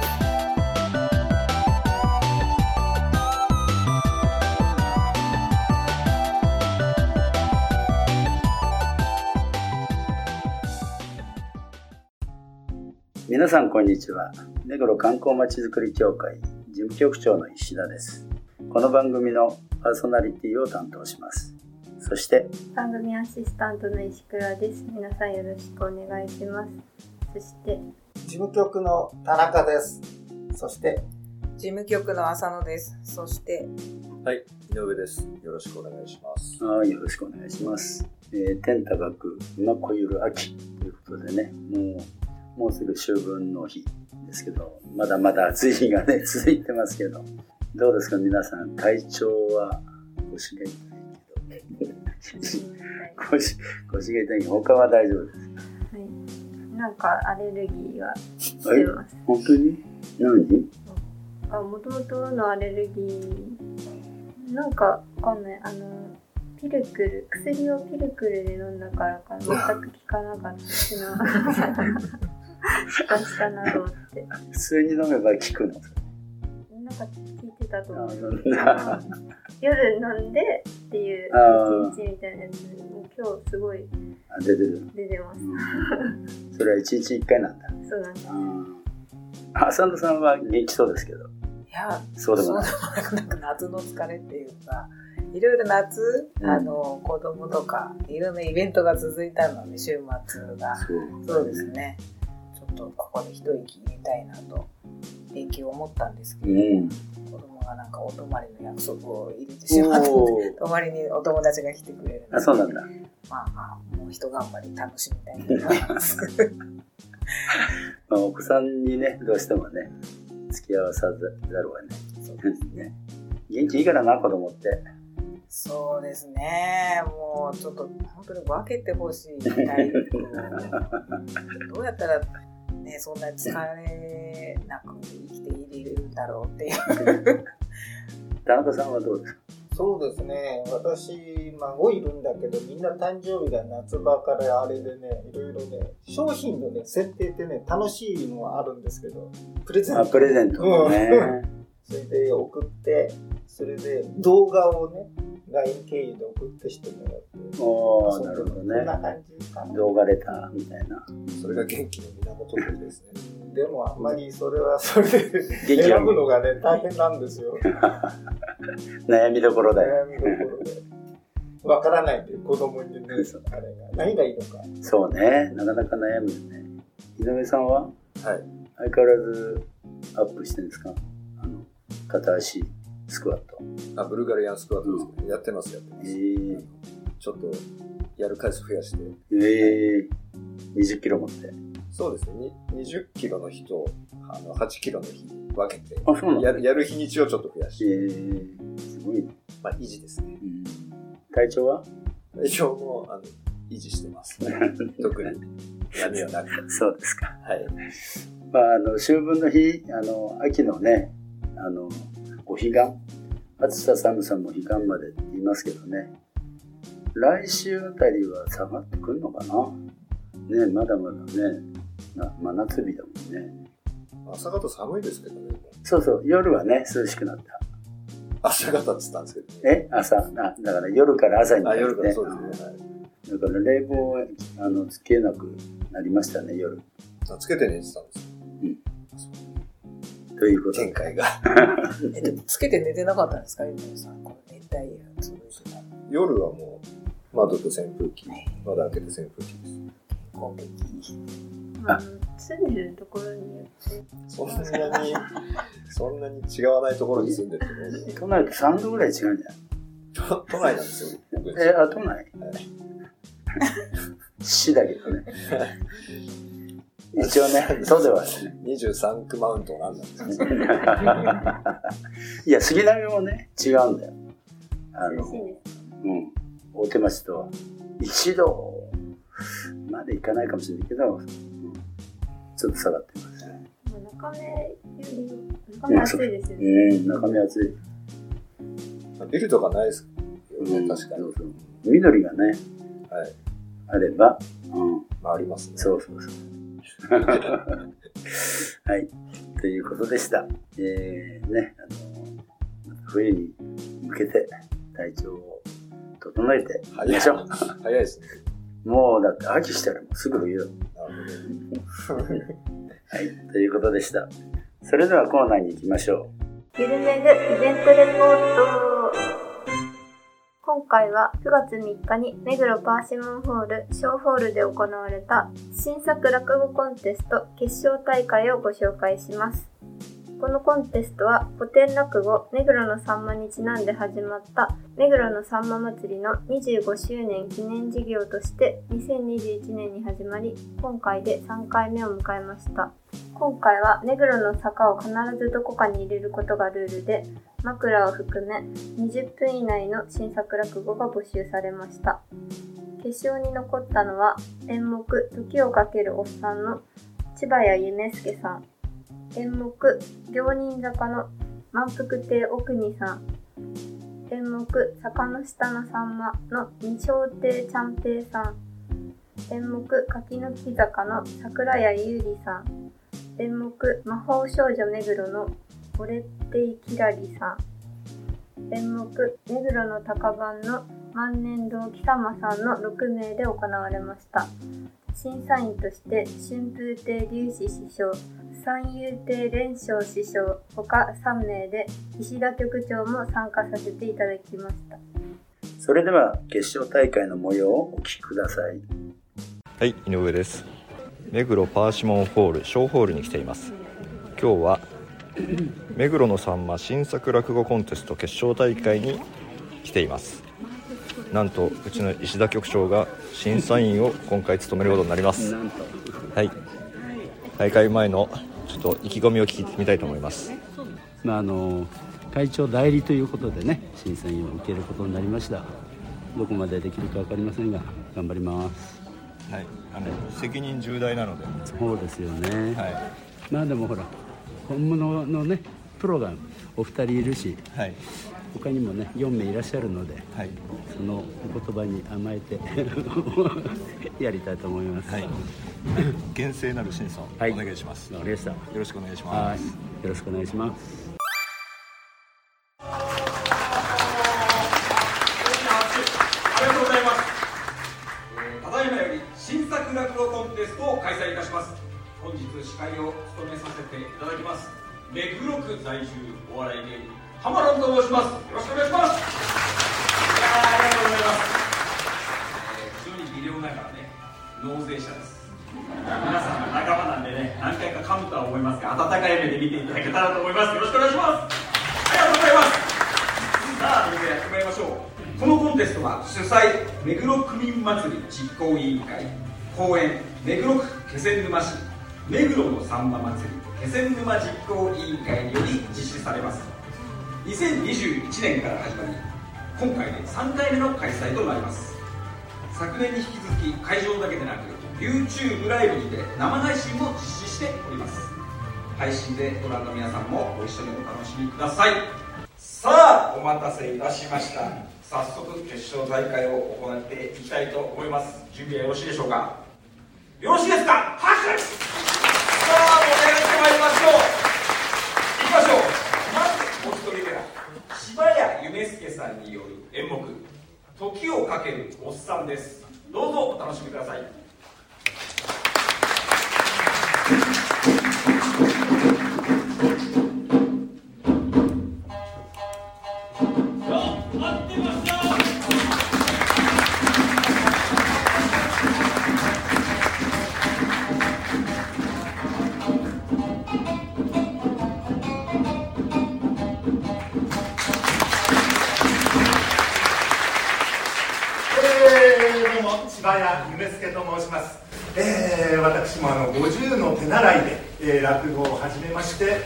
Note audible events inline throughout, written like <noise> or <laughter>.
す。皆さんこんにちは目黒観光まちづくり協会事務局長の石田ですこの番組のパーソナリティを担当しますそして番組アシスタントの石倉です皆さんよろしくお願いしますそして事務局の田中です。そして、事務局の浅野です。そして、はい、井上です。よろしくお願いします。はいよろしくお願いします、えー天高く馬こゆる秋ということでねもうもうすぐ秋分の日ですけどまだまだ暑い日がね <laughs> 続いてますけどどうですか皆さん？体調は腰が痛いけど。腰腰が痛いけど他は大丈夫ですはい、なんかアレルギーはしてはいます。本当に？何？あ、もともとのアレルギー、なんかわかんない。あの、ピルクル、薬をピルクルで飲んだからか全く効かなかったしな。<laughs> 出したなと思って。普通に飲めば効くのなんか聞いてたと思う。夜飲んでっていう一日みたいなやつ、今日すごいあ出てる出てます。それは一日一回なんだそうなんです。あ浅野さんは元気そうですけどいや、そうでもなくなんか夏の疲れっていうか、いろいろ夏、うんあの、子供とか、いろんなイベントが続いたので、週末が。そうそうですね。っとここで一息入れたいなと、連休思ったんですけど、うん子供がなんかお泊まりの約束を入れてしまったので、おー泊まりにお友達が来てくれるのであそうなんだまあまあ、もう一頑張り楽しみたいと思います。<laughs> まあ、お子さんにねどうしてもね付き合わさざるをねそうですね <laughs> 元気いいからな子供ってそうですね。もうちょっと本当に分けてほしい体力を。<laughs> どうやったらね、そんな疲れなく生きていれるんだろうっていう。田中さんはどうですか？そうですね、私、孫いるんだけど、みんな誕生日が夏場からあれでね、いろいろね、商品のね、設定ってね、楽しいのはあるんですけど、プレゼント。あプレゼントもね。それで送って、それで動画をね、LINE 経由で送ってしてもらって。おおなるほどそんなね感じかな。動画レターみたいなそれが元気の源ですね。<laughs> でもあんまりそれはそれで選ぶのがね、大変なんですよ。<laughs> 悩みどころだよ悩みどころで。わからないで子供にね、あれが何がいいのか。そうねなかなか悩むよね井上さんは？はい。相変わらずアップしてるんですか？あの片足スクワットあ、ブルガリアンスクワットですけど、やってます、やってまえす。ー、ちょっと、やる回数増やして。えー、20キロ持ってそうですね。に20キロの日と、あの、8キロの日分けて、あそうなんだやる、やる日にちをちょっと増やえして、ー、すごいね、まあ、維持ですね。うん、体調は？一応もう、あの、維持してます。<laughs> 特に、闇はなく。そうですかはい。まああの秋分の日あの秋のねあのお彼岸。暑さ寒さも彼岸までって言いますけどね。来週あたりは下がってくるのかな？ねまだまだね。な真夏日だもんね。朝方寒いですけどね。そうそう夜はね涼しくなった。朝方って言ったんですけど。ね。え？朝？あだから夜から朝にかあ、けて、夜からそうですね。はいだから冷房あのつけなくなりましたね夜。あつけて寝てたんですということで展開が。<laughs> え、でもつけて寝てなかったんですか、井上さん。この熱帯夜続いてたの。夜はもう、窓と扇風機、窓開けて扇風機です。住んでるところによって、そんなに、そんなに違わないところに住んでるけ都内と3度ぐらい違うんじゃない？ど、都都内なんですよ、僕。え、あ、都内？<laughs> 市だけどね。<laughs> 一応ね、<laughs> 都ではね。23区マウントなんなんですよ。<laughs> いや、杉並もね、違うんだよ。あの涼しい、です。うん。大手町とは。一度まで行かないかもしれないけど、うんちょっと下がってます。まあ中目より中目暑いですよね。うん、中身厚い。ビルとかないですよね、うん確かに。そうそう緑がね、はい。あれば、うん、まあ、ありますね。そうそうそう。<laughs> はい。ということでした。えー、ね、あの、冬に向けて体調を整えていき早いましょう。早いですね。もうだって秋したらもうすぐ冬だ。はい。ということでした。それではコーナーに行きましょゆるめぐイベントレポート今回は9月3日に目黒パーシモンホール小ホールで行われた新作落語コンテスト決勝大会をご紹介します。このコンテストは古典落語目黒のさんまにちなんで始まった目黒のさんま祭りの25周年記念事業として2021年に始まり今回で3回目を迎えました。今回は目黒の坂を必ずどこかに入れることがルールで枕を含め20分以内の新作落語が募集されました決勝に残ったのは演目「時をかけるおっさん」の千早夢介さん演目「行人坂」の満腹亭奥にさん。演目「坂の下のさんま」の二小亭ちゃん平さん。演目「柿の木坂」の桜谷優里さん。演目「魔法少女目黒」のオレッテイキラリさん。演目「目黒の高番」の万年堂貴様さんの6名で行われました。審査員として春風亭龍子師匠三遊亭蓮生師匠他3名で石田局長も参加させていただきましたう。それでは決勝大会の模様をお聞きください。はい、井上です。目黒パーシモンホール小ホールに来ています。今日は目黒のさんま新作落語コンテスト決勝大会に来ています。なんとうちの石田局長が審査員を今回務めることになります。はい。大会前のちょっと意気込みを聞いてみたいと思います。まあ、あの会長代理ということでね審査員を受けることになりました。どこまでできるか分かりませんが頑張ります。はい、あの責任重大なので、そうですよね、はまあでもほら本物のねプロがお二人いるしい、はい、他にもね4名いらっしゃるのではい、そのお言葉に甘えて <laughs> やりたいと思います。はい。厳正なる審査をはいお願いします。わかりましたよろしくお願いしはいます。よろしくお願いしますありがとうございます。えーただいまより新作落語コンテストを開催いたします。本日司会を務めさせていただきます。目黒区在住お笑い芸人浜田と申します。よろしくお願いします。ますが、温かい目で見ていただけたらと思います。よろしくお願いします。ありがとうございます。さあ、それでやってまいりましょう。このコンテストは主催、目黒区民祭り実行委員会、公演、目黒区気仙沼市、目黒のさんま祭り、気仙沼実行委員会により実施されます。2021年から始まり、今回で3回目の開催となります。昨年に引き続き会場だけでなく YouTube ライブにて生配信も実施しております配信でご覧の皆さんもご一緒にお楽しみください。さあお待たせいたしました。早速決勝大会を行っていきたいと思います。準備はよろしいでしょうか？よろしいですか？拍手さあ盛り上がってまいりましょう。いきましょう。まずお一人目は柴谷夢介さんによる演目時をかけるおっさんです。どうぞお楽しみください。柴谷夢介と申します、えー、私もあの50の手習いで、えー、落語を始めましてで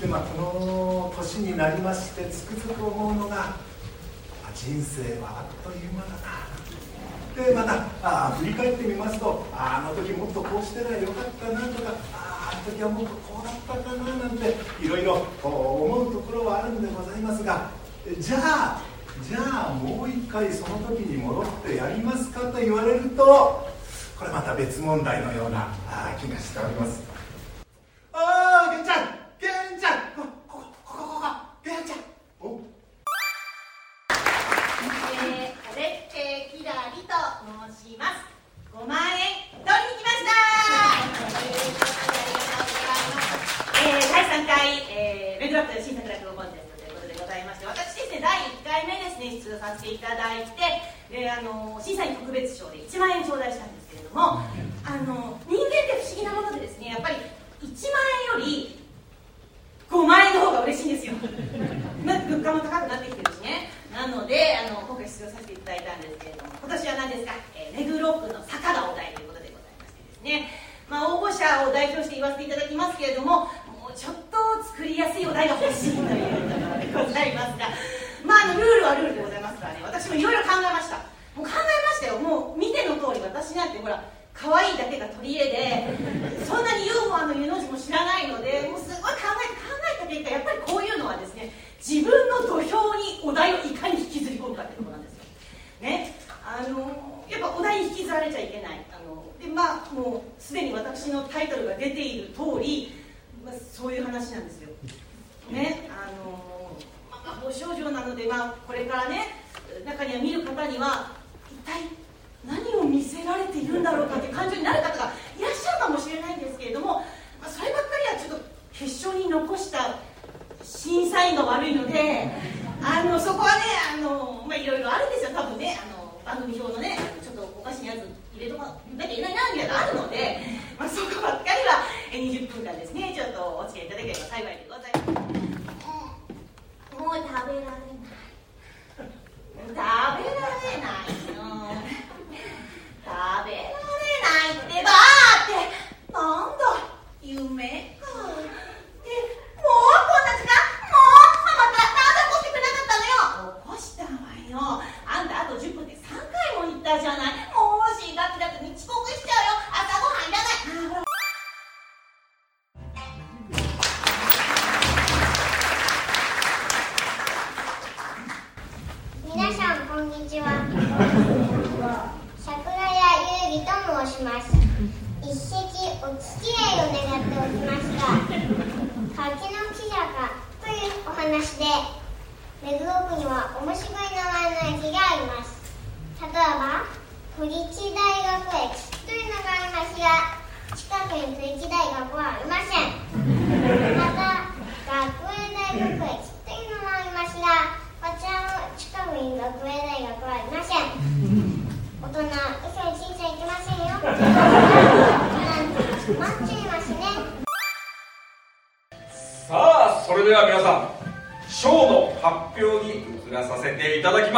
で、まあ、この年になりましてつくづく思うのが人生はあっという間だな。でまたあ振り返ってみますとあの時もっとこうしてりゃよかったなとかああの時はもっとこうだったかななんていろいろ思うところはあるんでございますがじゃあじゃあもう一回その時に戻ってやりますかと言われるとこれまた別問題のような気がしております。ああ源ちゃん源ちゃんここここここ源ちゃん。お？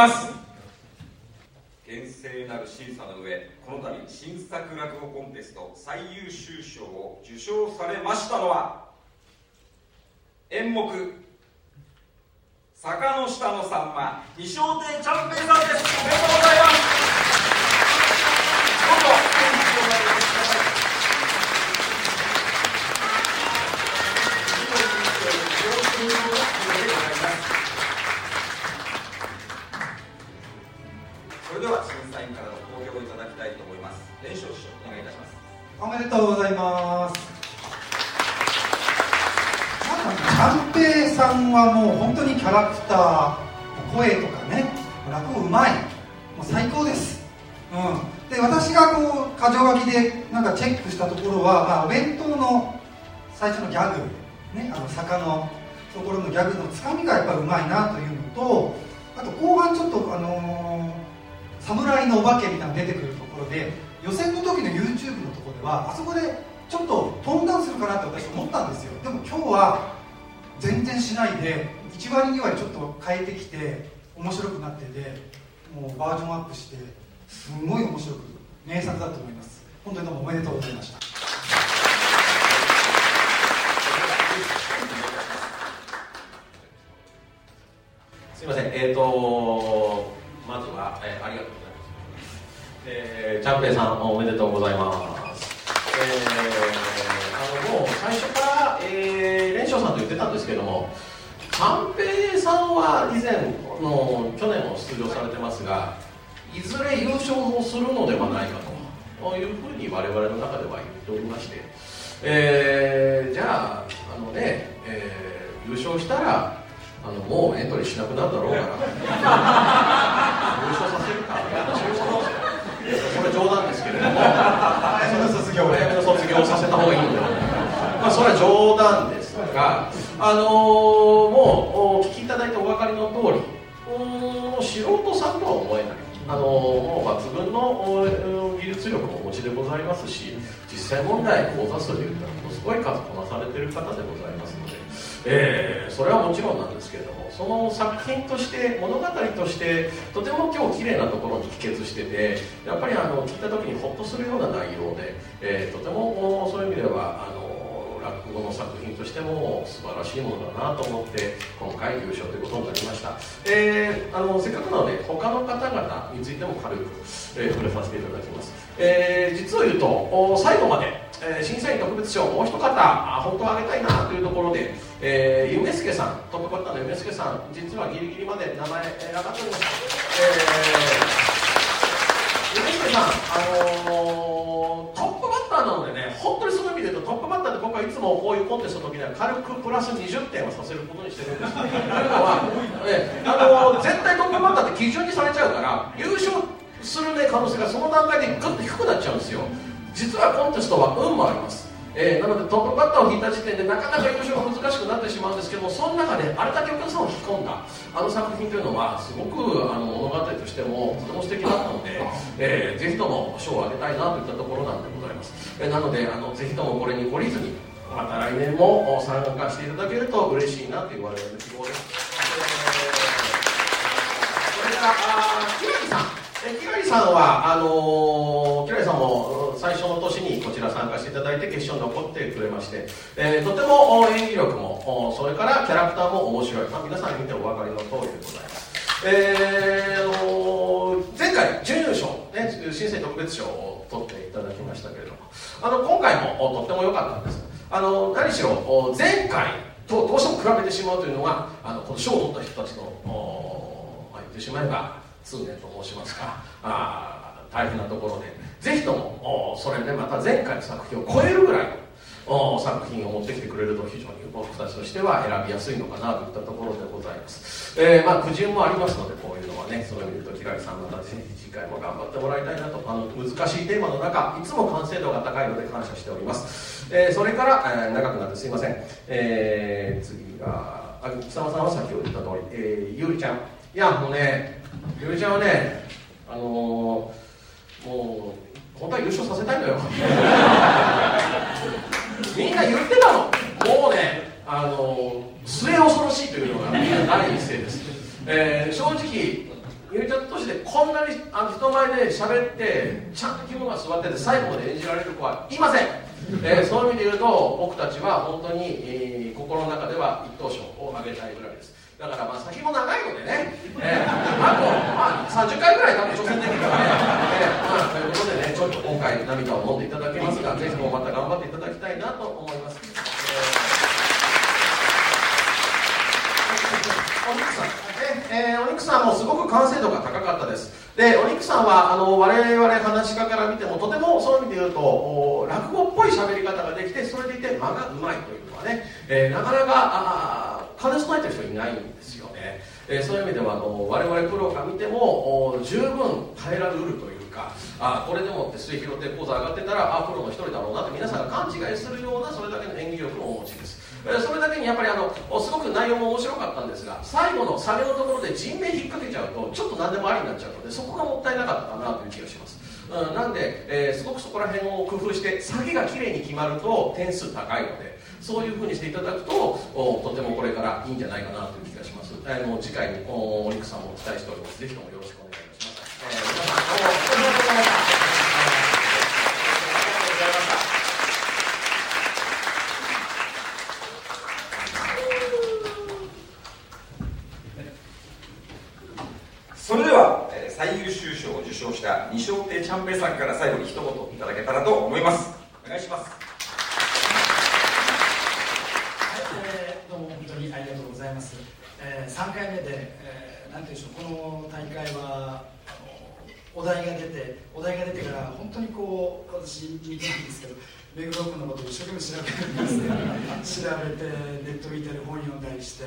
ます。厳正なる審査の上この度新作落語コンテスト最優秀賞を受賞されましたのは演目坂の下のさんま二笑亭チャンペイさんです。おめでとうございます。それでは審査員からの投票をいただきたいと思います。連勝師匠お願いいたします。おめでとうございます。三平さんはもう本当にキャラクター、声とかね、落語うまい、もう最高です。うん、で私がこう箇条書きでなんかチェックしたところは、まあ、お弁当の最初のギャグ、ね、あの坂のところのギャグのつかみがやっぱうまいなというのとあと後半ちょっとあのー侍のお化けみたいなの出てくるところで予選の時の YouTube のところではあそこでちょっとトーンダウンするかなって私思ったんですよ。でも今日は全然しないで1割2割ちょっと変えてきて面白くなっててもうバージョンアップしてすごい面白く名作だと思います。本当にどうもおめでとうございました。すみません、えっ、と、、さんおめでとうございます。えー、あのもう最初から、えー、連勝さんと言ってたんですけども、三平さんは以前の去年も出場されてますがいずれ優勝もするのではないかというふうに我々の中では言っておりまして、えー、じゃああのね、えー、優勝したらあのもうエントリーしなくなるだろうから優勝させるか私優勝これ冗談ですけれども早めの卒業早めの卒業させた方がいいのではないまあそれは冗談ですがあのー、もうお聞きいただいてお分かりの通り素人さんとは思えない。あのもう抜群の技術力をお持ちでございますし実際問題講座数でいうとものすごい数こなされてる方でございますので、えー、それはもちろんなんですけれどもその作品として物語としてとても今日綺麗なところに帰結しててやっぱりあの聞いた時にホッとするような内容で、えー、とてもそういう意味ではあの落語の作品としても素晴らしいものだなと思って今回優勝ということになりました、えー、あのせっかくなので他の方々についても軽く、えー、触れさせていただきます、えー、実を言うと最後まで、え、審査員特別賞もう一方本当はあげたいなというところで、えー、夢助さんトップバッターの夢助さん実はギリギリまで名前、えー、上がっておりました、えー、夢助さんあのー、トップバッターなのでね本当にその意味で言うとトップバッターって僕はいつもこういうコンテストの時には軽くプラス20点をさせることにしてるんですというのは、ね、あのー、絶対トップバッターって基準にされちゃうから優勝する、ね、可能性がその段階でぐっと低くなっちゃうんですよ。実はコンテストは運もあります。えー、なのでトップバッターを引いた時点でなかなか優勝が難しくなってしまうんですけどもその中であれだけお客さんを引き込んだ。あの作品というのはすごくあの物語としてもとても素敵だったので、えー、ぜひとも賞をあげたいなといったところなんでございます、えー、なのであのぜひともこれに懲りずにまた来年も参加していただけると嬉しいなという我々の希望です、えー、それからあ木垣さんえきらりさんはあのー、きらりさんも最初の年にこちら参加していただいて決勝に残ってくれまして、えー、とても演技力もそれからキャラクターも面白い、まあ、皆さん見てお分かりの通りでございます。えー、前回準優勝、ね、審査員特別賞を取っていただきましたけれどもあの今回もとっても良かったんです。あの何しろ前回とどうしても比べてしまうというのがあのこの賞を取った人たちの、言ってしまえば通年と申しますかあ大変なところでぜひともそれでまた前回の作品を超えるぐらいの作品を持ってきてくれると非常に僕たちとしては選びやすいのかなといったところでございます、えー、まあ苦渋もありますのでこういうのはねそういう意味でと平井さんまたぜひ次回も頑張ってもらいたいなとあの難しいテーマの中いつも完成度が高いので感謝しております、えー、それから、えー、長くなってすいません、えー、次があ草間さんは先ほど言った通り、えー、ゆうりちゃん。いやもうねゆりちゃんはねあのー、もう本当は優勝させたいのよ。<laughs> みんな言ってたの。もうねあのー、末恐ろしいというのが第一声です、えー、正直ゆりちゃんとしてこんなにあの人前で喋ってちゃんと着物が座ってて最後まで演じられる子はいません、えー、そういう意味で言うと僕たちは本当に、えー、心の中では一等賞をあげたいぐらいです。だからまあ先も長いのでね、えー、あと、まあ、30回ぐらい多分挑戦できるからね、えーまあ、ということでねちょっと今回涙を飲んでいただきますがぜひともまた頑張っていただきたいなと思います、えー、お肉さん。えー、お肉さんもすごく完成度が高かったですでお肉さんはあの我々話し家から見てもとてもそういう意味で言うと落語っぽい喋り方ができてそれでいて間がうまいというのはね、えー、なかなか兼ね備えてる人いないんですよね、えー、そういう意味ではあの我々プロが見ても十分耐えられるというかあこれでもって末広手講座上がってたらあプロの一人だろうなって皆さんが勘違いするようなそれだけの演技力をお持ちです。それだけにやっぱりあのすごく内容も面白かったんですが最後のサメのところで人命引っ掛けちゃうとちょっと何でもありになっちゃうのでそこがもったいなかったかなという気がします、うん、なんで、えー、すごくそこら辺を工夫して下げがきれいに決まると点数高いのでそういうふうにしていただくととてもこれからいいんじゃないかなという気がします、えー、もう次回にお肉さんも期待しております。ぜひともよろしくお願いいたします、えー、皆さんどうもありがとうございましたそれではえー最優秀賞を受賞した西尾亭ちゃんぺいさんから最後に一言いただけたらと思いますお願いしますはいえーどうも本当にありがとうございます。えー、3回目で、えーなんていうでしょう、この大会はお題が出て、お題が出てから本当にこう私見てないんですけど、目黒区のことを一生懸命調べるんですね。調べてネット見たり本読んだりして。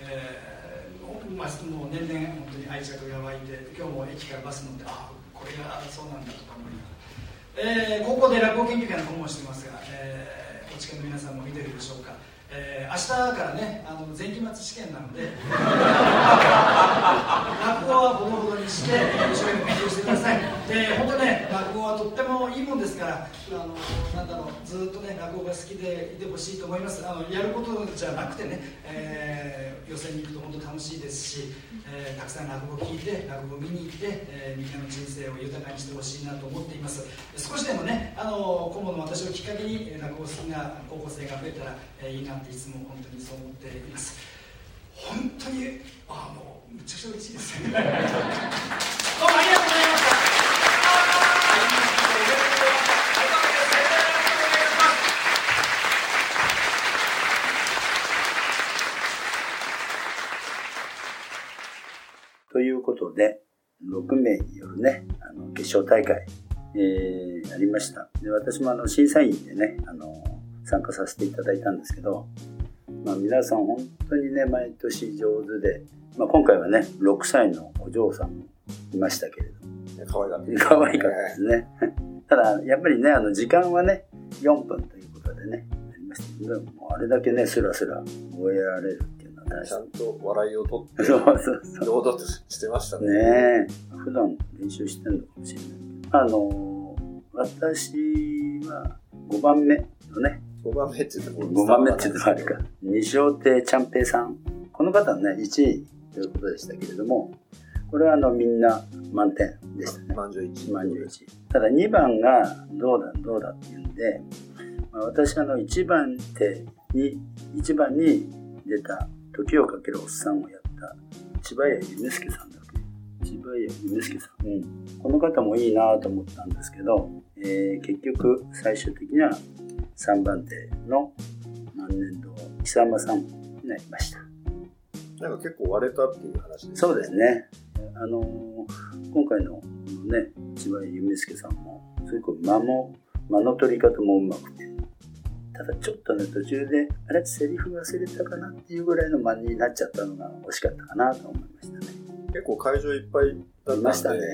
えーまあ、もう年々本当に愛着が湧いて今日も駅からバス乗ってあこれがそうなんだとか思いながら、えー高校で落語研究会の顧問をしてますが、えー、お知見の皆さんも見てるでしょうか、えー明日からねあの前期末試験なので <laughs> 落語はほどほどにして一生懸命勉強してください。で本当ね落語はとってもいいもんですからあのなんだろうずっとね落語が好きでいてほしいと思います。あのやることじゃなくてね、えー予選に行くと本当楽しいですし、えーたくさん落語を聞いて落語を見に行って、えーみんなの人生を豊かにしてほしいなと思っています。少しでもねあの顧問の私をきっかけに落語好きな高校生が増えたら、えいいなっていつも本当にそう思っています。本当にあもうむちゃくちゃ嬉しいですね <laughs> どうもありがとうございましたということで、6名によるね、あの決勝大会、えー、ありました。で私もあの審査員でね、あの参加させていただいたんですけど、まあ、皆さん本当にね、毎年上手で、まあ、今回はね、6歳のお嬢さんもいましたけれども、可愛かった。可愛かったですね。<laughs> ただ、やっぱりね、あの時間はね、4分ということでね、ありましたけど、あれだけね、スラスラ覚えられるっちゃんと笑いを取って、そうそうそう。堂々としてましたね。ねえ、普段練習してるのかもしれない。あの、私は5番目のね、5番目って言っても5番目って言ってもあるか。西尾亭ちゃんぺいさん。この方はね、1位ということでしたけれども、これはあのみんな満点でしたね。満場一致。満場一致。ただ2番がどうだどうだっていうんで、まあ、私あの1番手に、1番に出た時をかけるおっさんをやった千葉屋夢介さんだっけ？千葉屋夢介さん。うん。この方もいいなと思ったんですけど、えー結局最終的には3番手の万年度久山さんになりました。なんか結構割れたっていう話ですね。そうですね。あのー今回のね、千葉夢介さんも、すごく間も、間の取り方もうまくて、ただちょっとね、途中で、あれ、セリフ忘れたかなっていうぐらいの間になっちゃったのが惜しかったかなと思いましたね。結構会場いっぱいだったんで。いましたねで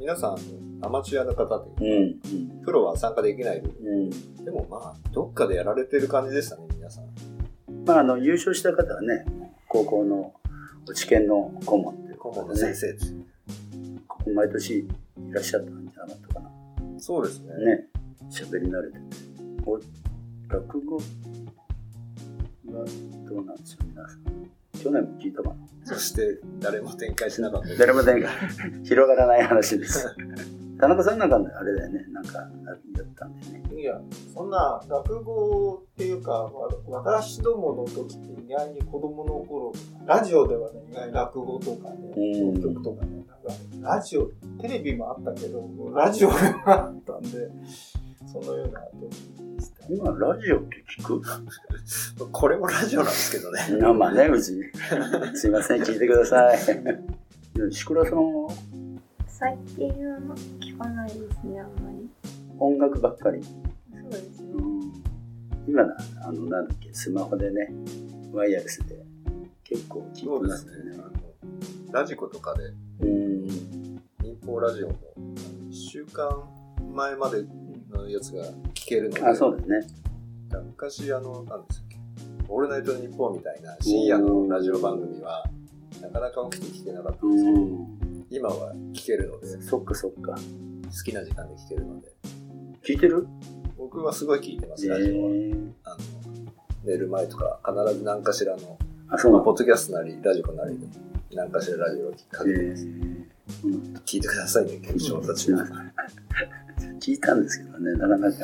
皆さん、アマチュアの方で、うん、プロは参加できない分うん。でもまあ、どっかでやられてる感じでしたね、皆さん。まあ、あの、優勝した方はね、高校の落ち研の顧問という顧問のことでね、先生です。ここ毎年いらっしゃったんじゃなかったかな。そうですね。ね、喋り慣れてて。お落語はどうなんでしょう、皆さん。去年も聞いたかな。そして、誰も展開しなかった。誰も誰か <laughs> 広がらない話です。<laughs> 田中さんなんかあれだよね、なんかやったんだよね。いや、そんな落語っていうか、わ私どもの時って意外に子供の頃、ラジオではね、意外に落語とかね、うん曲とかね、なんかラジオ、テレビもあったけど、ラジオがあったんで、そのような。今、ラジオって聞く？<laughs> これもラジオなんですけどね。あまあね、うち。すいません、聞いてください。で石倉さんは？最近は聞かないですね、あんまり。音楽ばっかり。そうですね。今な、あの、なんだっけ、スマホでね、ワイヤレスで結構聞いてそうでますすねね。。あのラジコとかで、うん。民放ラジオも、1週間前までのやつが聞けるので、あ、そうですね。昔、あの、なんですっけ、オールナイトニッポンみたいな深夜のラジオ番組は、なかなか起きて聞けなかったんですけど、今は聞けるので、そっかそっか。好きな時間で聞けるので、聞いてる？僕はすごい聞いてます、ラジオは。あの寝る前とか、必ず何かしらの、あそうポッドキャストなり、ラジコなりで、何かしらラジオをかけてます。聞いてくださいね、局長たちは。聞いたんですけどね、なかなか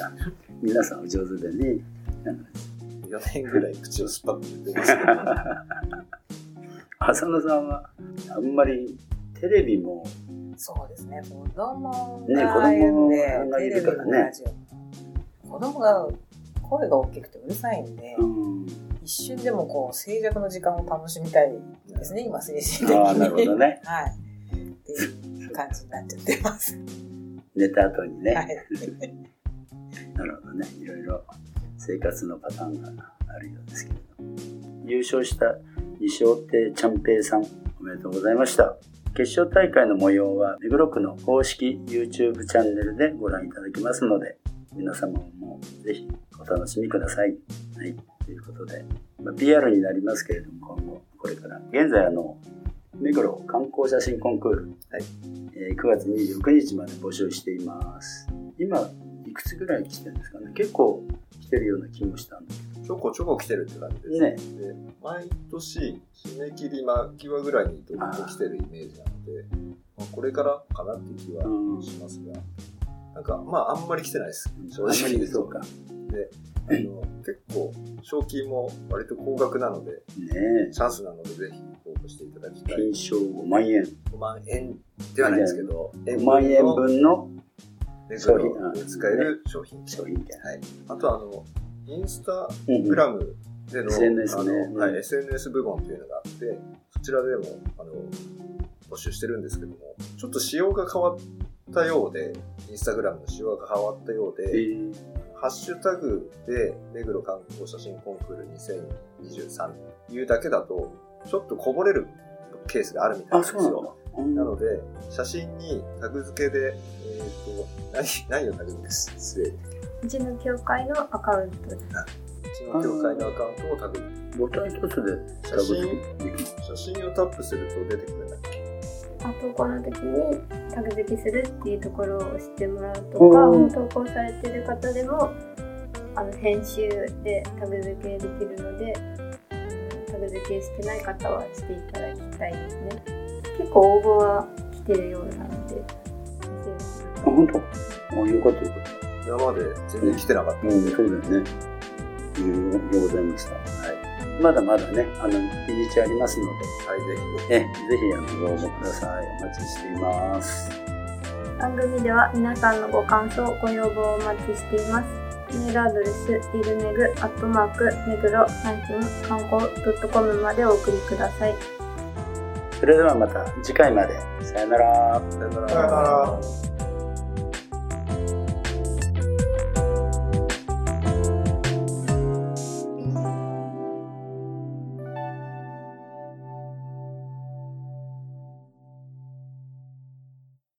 皆さんお上手でね。4年ぐらい口を酸っぱく言ってますけど、浅野さんはあんまりテレビも、そうですね、子供ねがいるんで、子供がいるからねテレビもラジオ子供が声が大きくてうるさいんで、一瞬でもこう静寂の時間を楽しみたいですね、今精神的に。なるほどね <laughs> はい。っていう感じになっちゃってます。寝た後にね。はい。<laughs> なるほどね。いろいろ生活のパターンがあるようですけれど。優勝した西尾亭ちゃんぺいさん、おめでとうございました。決勝大会の模様は目黒区の公式 YouTube チャンネルでご覧いただけますので、皆様もぜひお楽しみください。はい。ということで、まあ、PR になりますけれども、今後、これから。現在、あの、目黒観光写真コンクール、はいえー9月29日まで募集しています。今、いくつぐらい来てるんですかね？結構来てるような気もしたんだちょこちょこ来てるって感じですね。で毎年締め切り間際ぐらいにどんどん来てるイメージなので、まあ、これからかなっていう気はしますが、なんかまああんまり来てないです。正直。あんまりそうか。であの結構賞金も割と高額なので、ねチャンスなのでぜひ応募していただきたい。金賞5万円。5万円ではないですけど5万円分の商商品。使える商品商品券。はい、あとあのインスタグラムでの,、SNS ね。はい、SNS 部門というのがあってそちらでもあの募集してるんですけどもちょっと仕様が変わったようでインスタグラムの仕様が変わったようで、ハッシュタグで目黒観光写真コンクール2023いうだけだとちょっとこぼれるケースがあるみたいなんですよ。なので、写真にタグ付けで、えっ、と、何、何をタグ付けするうちの教会のアカウント。です。うちの教会のアカウントをタグボタン一つで写真、写真をタップすると出てくるんだっけ？あ投稿の時にタグ付けするっていうところを押してもらうとか、うん投稿されてる方でもあの編集でタグ付けできるので、うんタグ付けしてない方はしていただきたいですね。結構応募は来てるようなので、あ、本当あ、よかったよかった。今まで全然来てなかった。うん、そうだよね。<laughs> うん、ようございました。はい。まだまだね、あの、日にちありますので、はい、ぜひ。ね、ぜひ、あの、ご応募ください。お待ちしています。番組では皆さんのご感想、ご要望をお待ちしています。メールアドレス、リルメグ、アットマーク、目黒、観光 .com までお送りください。それではまた次回まで。さよなら。さよなさよなら。